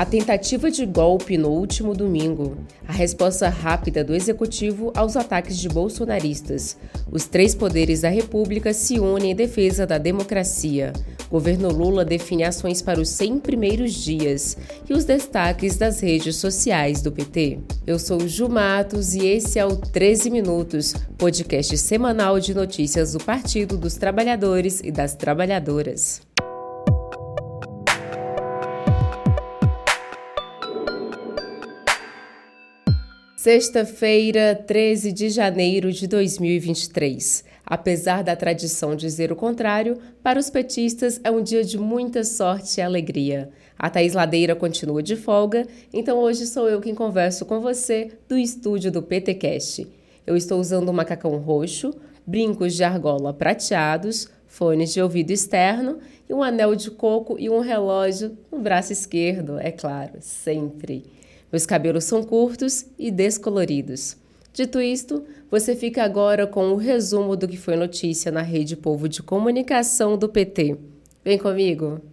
A tentativa de golpe no último domingo. A resposta rápida do executivo aos ataques de bolsonaristas. Os três poderes da República se unem em defesa da democracia. Governo Lula define ações para os 100 primeiros dias e os destaques das redes sociais do PT. Eu sou Ju Matos e esse é o 13 Minutos, podcast semanal de notícias do Partido dos Trabalhadores e das Trabalhadoras. Sexta-feira, 13 de janeiro de 2023. Apesar da tradição dizer o contrário, para os petistas é um dia de muita sorte e alegria. A Thaís Ladeira continua de folga, então hoje sou eu quem converso com você do estúdio do PTcast. Eu estou usando um macacão roxo, brincos de argola prateados, fones de ouvido externo e um anel de coco e um relógio no braço esquerdo, é claro, sempre. Meus cabelos são curtos e descoloridos. Dito isto, você fica agora com o resumo do que foi notícia na Rede Povo de Comunicação do PT. Vem comigo!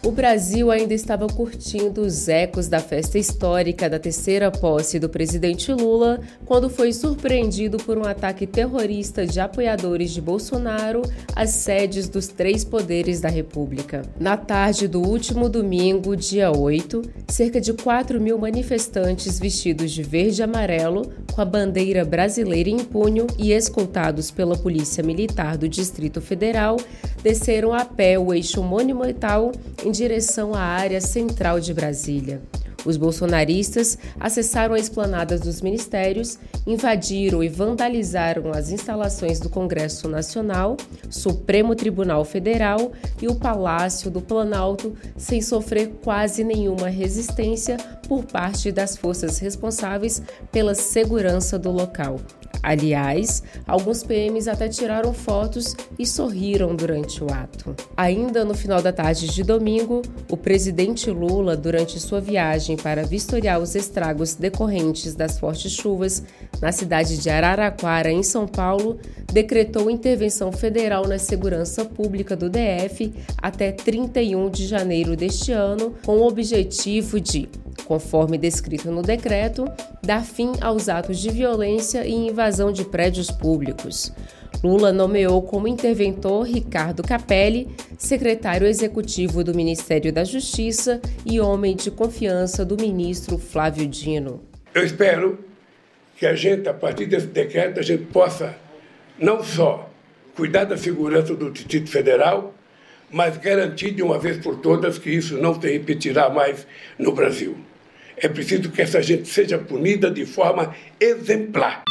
O Brasil ainda estava curtindo os ecos da festa histórica da terceira posse do presidente Lula quando foi surpreendido por um ataque terrorista de apoiadores de Bolsonaro às sedes dos três poderes da República. Na tarde do último domingo, dia 8, cerca de 4 mil manifestantes vestidos de verde e amarelo, com a bandeira brasileira em punho e escoltados pela Polícia Militar do Distrito Federal, desceram a pé o eixo monumental em direção à área central de Brasília. Os bolsonaristas acessaram a esplanada dos ministérios, invadiram e vandalizaram as instalações do Congresso Nacional, Supremo Tribunal Federal e o Palácio do Planalto, sem sofrer quase nenhuma resistência por parte das forças responsáveis pela segurança do local. Aliás, alguns PMs até tiraram fotos e sorriram durante o ato. Ainda no final da tarde de domingo, o presidente Lula, durante sua viagem para vistoriar os estragos decorrentes das fortes chuvas na cidade de Araraquara, em São Paulo, decretou intervenção federal na segurança pública do DF até 31 de janeiro deste ano, com o objetivo de conforme descrito no decreto, dar fim aos atos de violência e invasão de prédios públicos. Lula nomeou como interventor Ricardo Capelli, secretário executivo do Ministério da Justiça e homem de confiança do ministro Flávio Dino. Eu espero que a gente, a partir desse decreto, a gente possa não só cuidar da segurança do Distrito Federal, mas garantir de uma vez por todas que isso não se repetirá mais no Brasil. É preciso que essa gente seja punida de forma exemplar.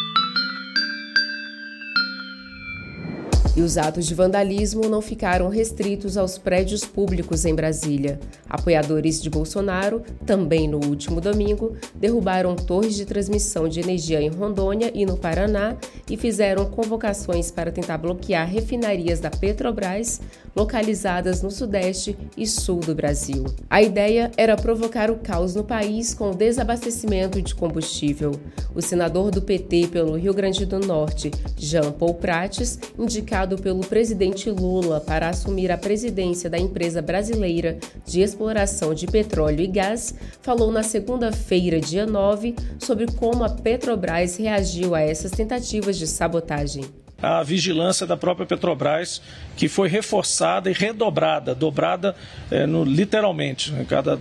E os atos de vandalismo não ficaram restritos aos prédios públicos em Brasília. Apoiadores de Bolsonaro, também no último domingo, derrubaram torres de transmissão de energia em Rondônia e no Paraná e fizeram convocações para tentar bloquear refinarias da Petrobras localizadas no Sudeste e Sul do Brasil. A ideia era provocar o caos no país com o desabastecimento de combustível. O senador do PT pelo Rio Grande do Norte, Jean Paul Prates, indicado pelo presidente Lula para assumir a presidência da empresa brasileira de exploração de petróleo e gás, falou na segunda-feira, dia 9, sobre como a Petrobras reagiu a essas tentativas de sabotagem a vigilância da própria Petrobras, que foi reforçada e redobrada, dobrada é, no, literalmente. Né? Cada,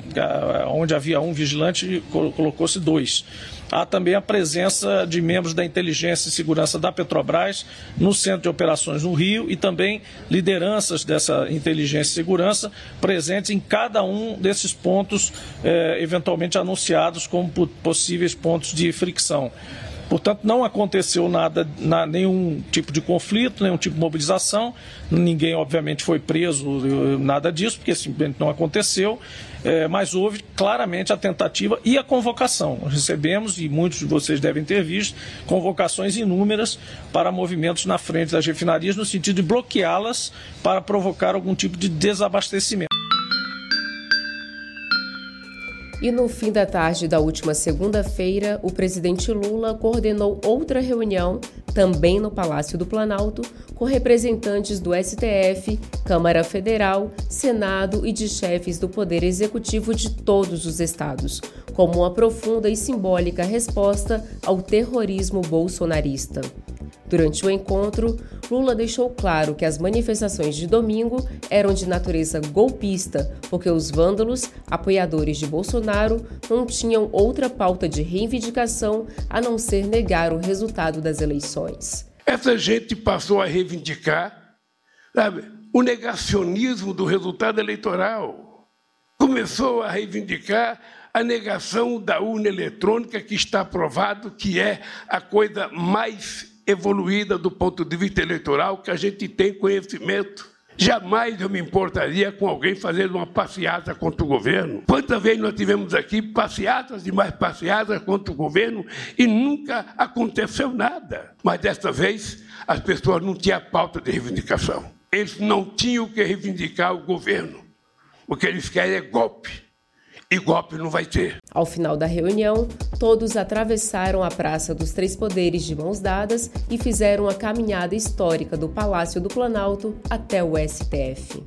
onde havia um vigilante, colocou-se dois. Há também a presença de membros da inteligência e segurança da Petrobras no centro de operações no Rio e também lideranças dessa inteligência e segurança presentes em cada um desses pontos, é, eventualmente anunciados como possíveis pontos de fricção. Portanto, não aconteceu nada, nenhum tipo de conflito, nenhum tipo de mobilização. Ninguém, obviamente, foi preso, nada disso, porque simplesmente não aconteceu. É, mas houve claramente a tentativa e a convocação. Recebemos, e muitos de vocês devem ter visto, convocações inúmeras para movimentos na frente das refinarias, no sentido de bloqueá-las para provocar algum tipo de desabastecimento. E no fim da tarde da última segunda-feira, o presidente Lula coordenou outra reunião também no Palácio do Planalto, com representantes do STF, Câmara Federal, Senado e de chefes do Poder Executivo de todos os estados, como uma profunda e simbólica resposta ao terrorismo bolsonarista. Durante o encontro, Lula deixou claro que as manifestações de domingo eram de natureza golpista, porque os vândalos, apoiadores de Bolsonaro, não tinham outra pauta de reivindicação a não ser negar o resultado das eleições. Essa gente passou a reivindicar sabe, o negacionismo do resultado eleitoral. Começou a reivindicar a negação da urna eletrônica, que está provado que é a coisa mais evoluída do ponto de vista eleitoral que a gente tem conhecimento. Jamais eu me importaria com alguém fazendo uma passeata contra o governo. Quantas vezes nós tivemos aqui passeatas e mais passeatas contra o governo e nunca aconteceu nada. Mas desta vez as pessoas não tinham pauta de reivindicação. Eles não tinham que reivindicar o governo. O que eles querem é golpe e golpe não vai ter. Ao final da reunião, todos atravessaram a Praça dos Três Poderes de mãos dadas e fizeram a caminhada histórica do Palácio do Planalto até o STF.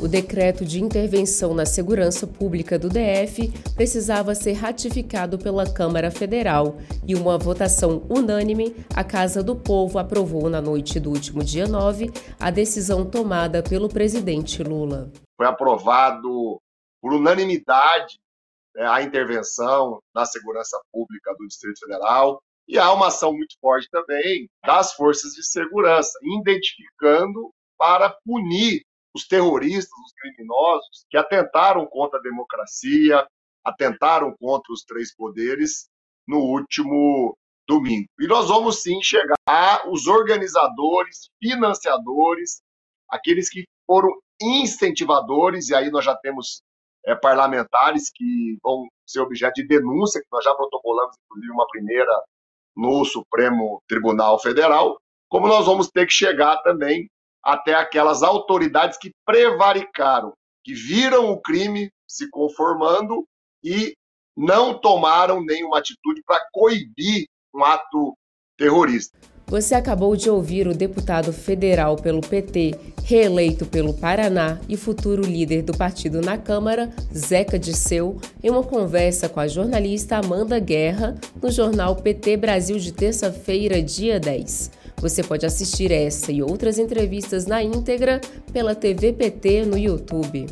O decreto de intervenção na segurança pública do DF precisava ser ratificado pela Câmara Federal e uma votação unânime, a Casa do Povo aprovou na noite do último dia 9 a decisão tomada pelo presidente Lula. Foi aprovado por unanimidade né, a intervenção na segurança pública do Distrito Federal e há uma ação muito forte também das forças de segurança, identificando para punir os terroristas, os criminosos que atentaram contra a democracia, atentaram contra os três poderes no último domingo. E nós vamos sim chegar aos organizadores, financiadores, aqueles que foram incentivadores, e aí nós já temos é, parlamentares que vão ser objeto de denúncia, que nós já protocolamos, inclusive, uma primeira no Supremo Tribunal Federal, como nós vamos ter que chegar também até aquelas autoridades que prevaricaram, que viram o crime se conformando e não tomaram nenhuma atitude para coibir um ato terrorista. Você acabou de ouvir o deputado federal pelo PT, reeleito pelo Paraná e futuro líder do partido na Câmara, Zeca Disseu, em uma conversa com a jornalista Amanda Guerra no jornal PT Brasil de terça-feira, dia 10. Você pode assistir essa e outras entrevistas na íntegra pela TV PT no YouTube.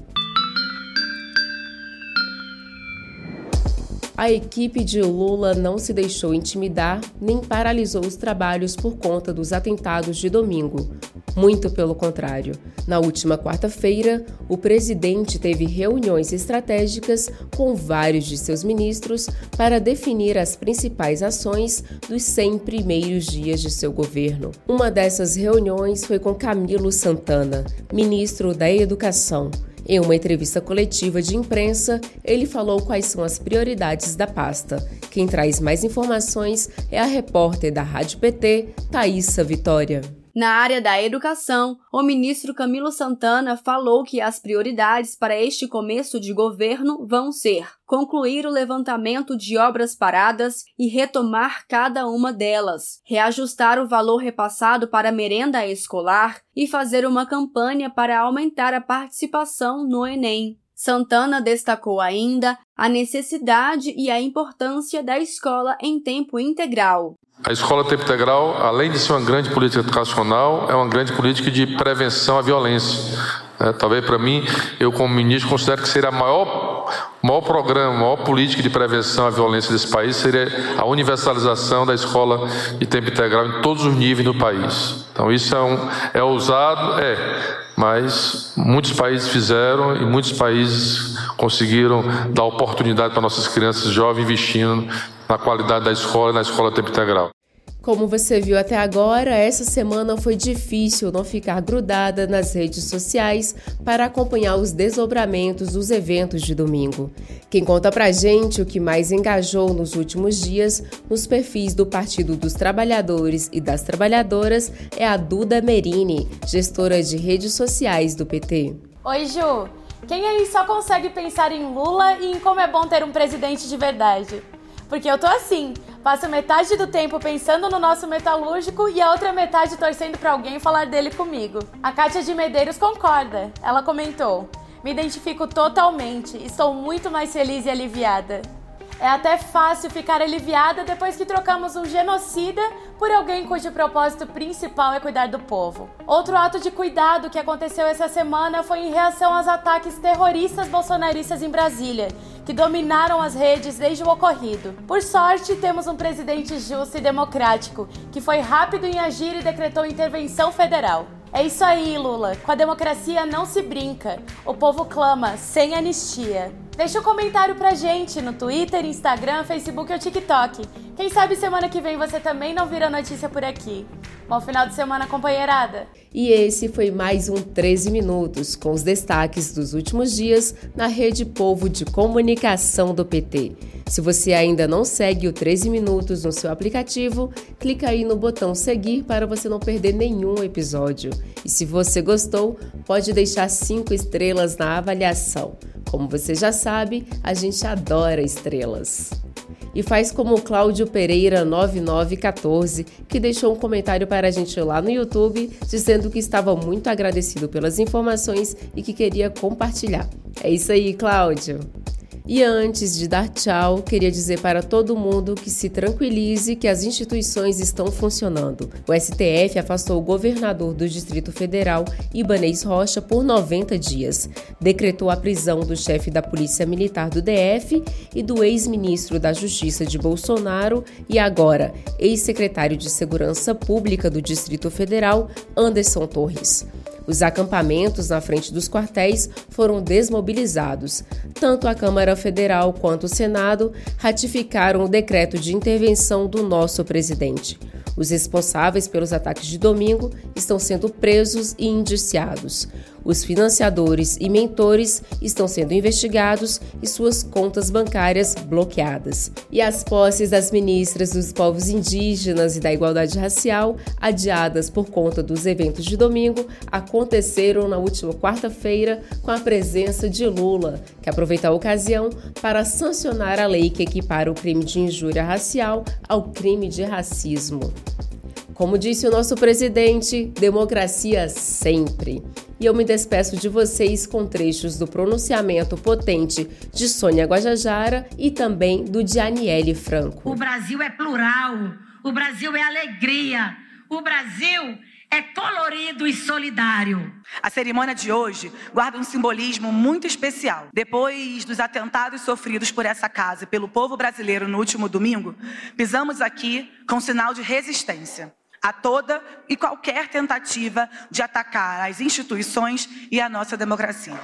A equipe de Lula não se deixou intimidar nem paralisou os trabalhos por conta dos atentados de domingo. Muito pelo contrário. Na última quarta-feira, o presidente teve reuniões estratégicas com vários de seus ministros para definir as principais ações dos 100 primeiros dias de seu governo. Uma dessas reuniões foi com Camilo Santana, ministro da Educação. Em uma entrevista coletiva de imprensa, ele falou quais são as prioridades da pasta. Quem traz mais informações é a repórter da Rádio PT, Thaisa Vitória. Na área da educação, o ministro Camilo Santana falou que as prioridades para este começo de governo vão ser concluir o levantamento de obras paradas e retomar cada uma delas, reajustar o valor repassado para a merenda escolar e fazer uma campanha para aumentar a participação no Enem. Santana destacou ainda a necessidade e a importância da escola em tempo integral. A escola tempo integral, além de ser uma grande política educacional, é uma grande política de prevenção à violência. É, talvez para mim, eu como ministro considero que seria a maior, maior programa, maior política de prevenção à violência desse país seria a universalização da escola de tempo integral em todos os níveis do país. Então isso é, um, é ousado, é, mas muitos países fizeram e muitos países conseguiram dar oportunidade para nossas crianças jovens investindo na qualidade da escola e na escola tempo integral. Como você viu até agora, essa semana foi difícil não ficar grudada nas redes sociais para acompanhar os desdobramentos dos eventos de domingo. Quem conta pra gente o que mais engajou nos últimos dias nos perfis do Partido dos Trabalhadores e das Trabalhadoras é a Duda Merini, gestora de redes sociais do PT. Oi, Ju! Quem aí só consegue pensar em Lula e em como é bom ter um presidente de verdade? Porque eu tô assim, Passo metade do tempo pensando no nosso metalúrgico e a outra metade torcendo para alguém falar dele comigo. A Kátia de Medeiros concorda. Ela comentou: Me identifico totalmente, estou muito mais feliz e aliviada. É até fácil ficar aliviada depois que trocamos um genocida por alguém cujo propósito principal é cuidar do povo. Outro ato de cuidado que aconteceu essa semana foi em reação aos ataques terroristas bolsonaristas em Brasília, que dominaram as redes desde o ocorrido. Por sorte, temos um presidente justo e democrático, que foi rápido em agir e decretou intervenção federal. É isso aí, Lula. Com a democracia não se brinca. O povo clama sem anistia. Deixa um comentário pra gente no Twitter, Instagram, Facebook ou TikTok. Quem sabe semana que vem você também não vira notícia por aqui. Bom final de semana, companheirada! E esse foi mais um 13 Minutos, com os destaques dos últimos dias na Rede Povo de Comunicação do PT. Se você ainda não segue o 13 Minutos no seu aplicativo, clica aí no botão seguir para você não perder nenhum episódio. E se você gostou, pode deixar 5 estrelas na avaliação. Como você já sabe, a gente adora estrelas. E faz como o Cláudio Pereira 9914, que deixou um comentário para a gente lá no YouTube, dizendo que estava muito agradecido pelas informações e que queria compartilhar. É isso aí, Cláudio! E antes de dar tchau, queria dizer para todo mundo que se tranquilize que as instituições estão funcionando. O STF afastou o governador do Distrito Federal, Ibanez Rocha, por 90 dias. Decretou a prisão do chefe da Polícia Militar do DF e do ex-ministro da Justiça de Bolsonaro e agora ex-secretário de Segurança Pública do Distrito Federal, Anderson Torres. Os acampamentos na frente dos quartéis foram desmobilizados. Tanto a Câmara Federal quanto o Senado ratificaram o decreto de intervenção do nosso presidente. Os responsáveis pelos ataques de domingo estão sendo presos e indiciados. Os financiadores e mentores estão sendo investigados e suas contas bancárias bloqueadas. E as posses das ministras dos povos indígenas e da igualdade racial, adiadas por conta dos eventos de domingo, aconteceram na última quarta-feira com a presença de Lula, que aproveita a ocasião para sancionar a lei que equipara o crime de injúria racial ao crime de racismo. Como disse o nosso presidente, democracia sempre. E eu me despeço de vocês com trechos do pronunciamento potente de Sônia Guajajara e também do de Aniele Franco. O Brasil é plural, o Brasil é alegria, o Brasil é colorido e solidário. A cerimônia de hoje guarda um simbolismo muito especial. Depois dos atentados sofridos por essa casa e pelo povo brasileiro no último domingo, pisamos aqui com sinal de resistência a toda e qualquer tentativa de atacar as instituições e a nossa democracia.